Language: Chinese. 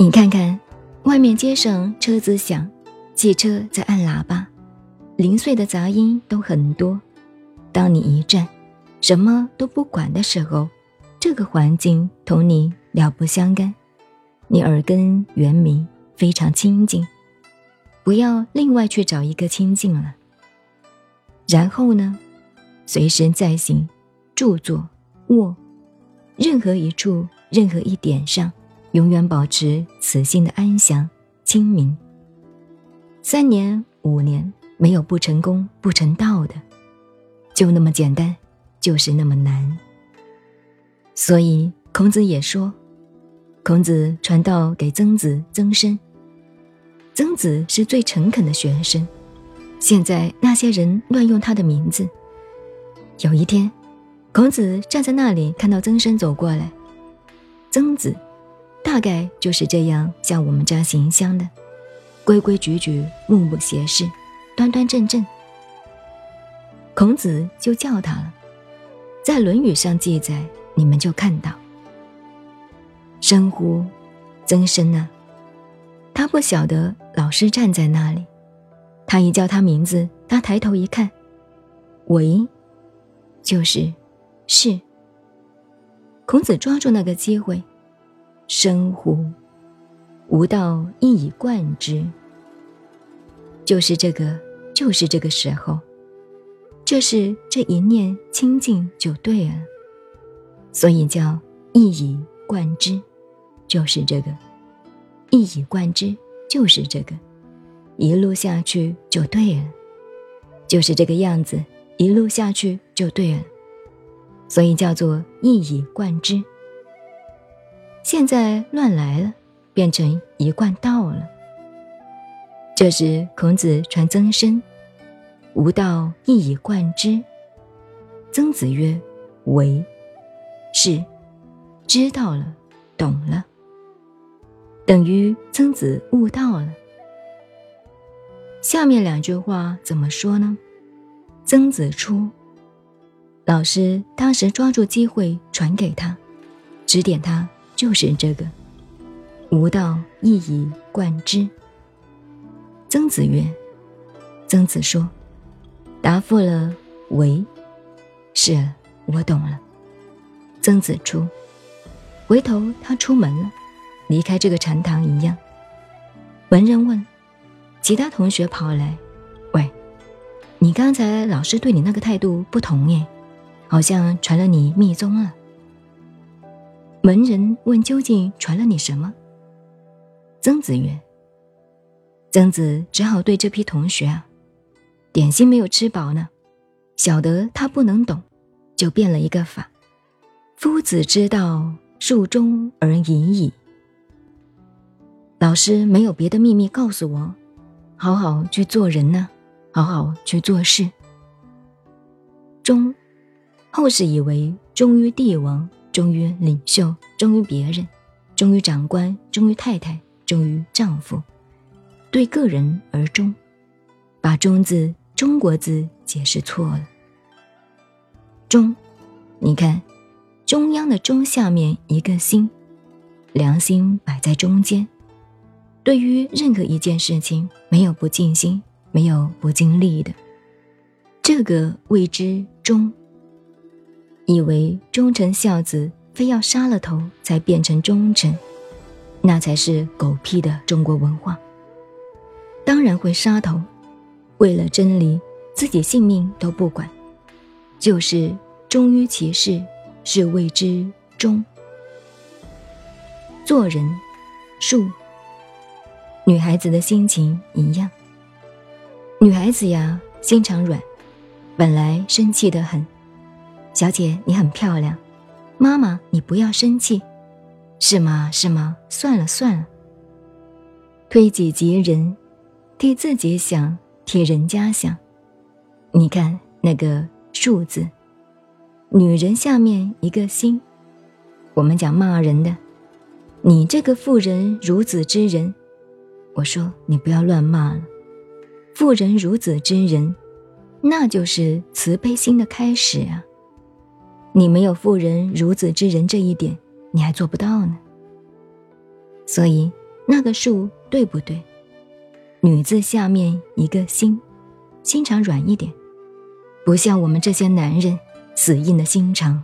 你看看，外面街上车子响，汽车在按喇叭，零碎的杂音都很多。当你一站，什么都不管的时候，这个环境同你了不相干，你耳根圆明，非常清净。不要另外去找一个清净了。然后呢，随身在行、住、坐、卧，任何一处、任何一点上。永远保持此心的安详、清明。三年、五年没有不成功、不成道的，就那么简单，就是那么难。所以孔子也说，孔子传道给曾子、曾参，曾子是最诚恳的学生。现在那些人乱用他的名字。有一天，孔子站在那里，看到曾参走过来，曾子。大概就是这样向我们家行香的，规规矩矩、目不斜视、端端正正。孔子就叫他了，在《论语》上记载，你们就看到。深呼，曾参啊！他不晓得老师站在那里，他一叫他名字，他抬头一看，喂，就是是。孔子抓住那个机会。深乎，吾道一以贯之。就是这个，就是这个时候，这是这一念清净就对了，所以叫一以贯之，就是这个，一以贯之就是这个，一路下去就对了，就是这个样子，一路下去就对了，所以叫做一以贯之。现在乱来了，变成一贯道了。这时孔子传曾参，吾道一以贯之。曾子曰：“为，是，知道了，懂了，等于曾子悟道了。”下面两句话怎么说呢？曾子出，老师当时抓住机会传给他，指点他。就是这个，吾道一以贯之。曾子曰：“曾子说，答复了，为，是，我懂了。”曾子出，回头他出门了，离开这个禅堂一样。文人问，其他同学跑来，喂，你刚才老师对你那个态度不同耶，好像传了你密宗了。门人问：“究竟传了你什么？”曾子曰：“曾子只好对这批同学啊，点心没有吃饱呢，晓得他不能懂，就变了一个法。夫子之道，术中而已矣。老师没有别的秘密告诉我，好好去做人呢，好好去做事。忠，后世以为忠于帝王。”忠于领袖，忠于别人，忠于长官，忠于太太，忠于丈夫，对个人而忠，把“忠”字中国字解释错了。忠，你看，中央的“中”下面一个心，良心摆在中间，对于任何一件事情，没有不尽心，没有不尽力的，这个谓之忠。以为忠臣孝子非要杀了头才变成忠臣，那才是狗屁的中国文化。当然会杀头，为了真理，自己性命都不管，就是忠于其事，是谓之忠。做人，术，女孩子的心情一样。女孩子呀，心肠软，本来生气的很。小姐，你很漂亮。妈妈，你不要生气，是吗？是吗？算了算了。推己及人，替自己想，替人家想。你看那个数字，女人下面一个心。我们讲骂人的，你这个妇人孺子之人，我说你不要乱骂了。妇人孺子之人，那就是慈悲心的开始啊。你没有妇人孺子之人这一点，你还做不到呢。所以，那个数对不对？女字下面一个心，心肠软一点，不像我们这些男人死硬的心肠。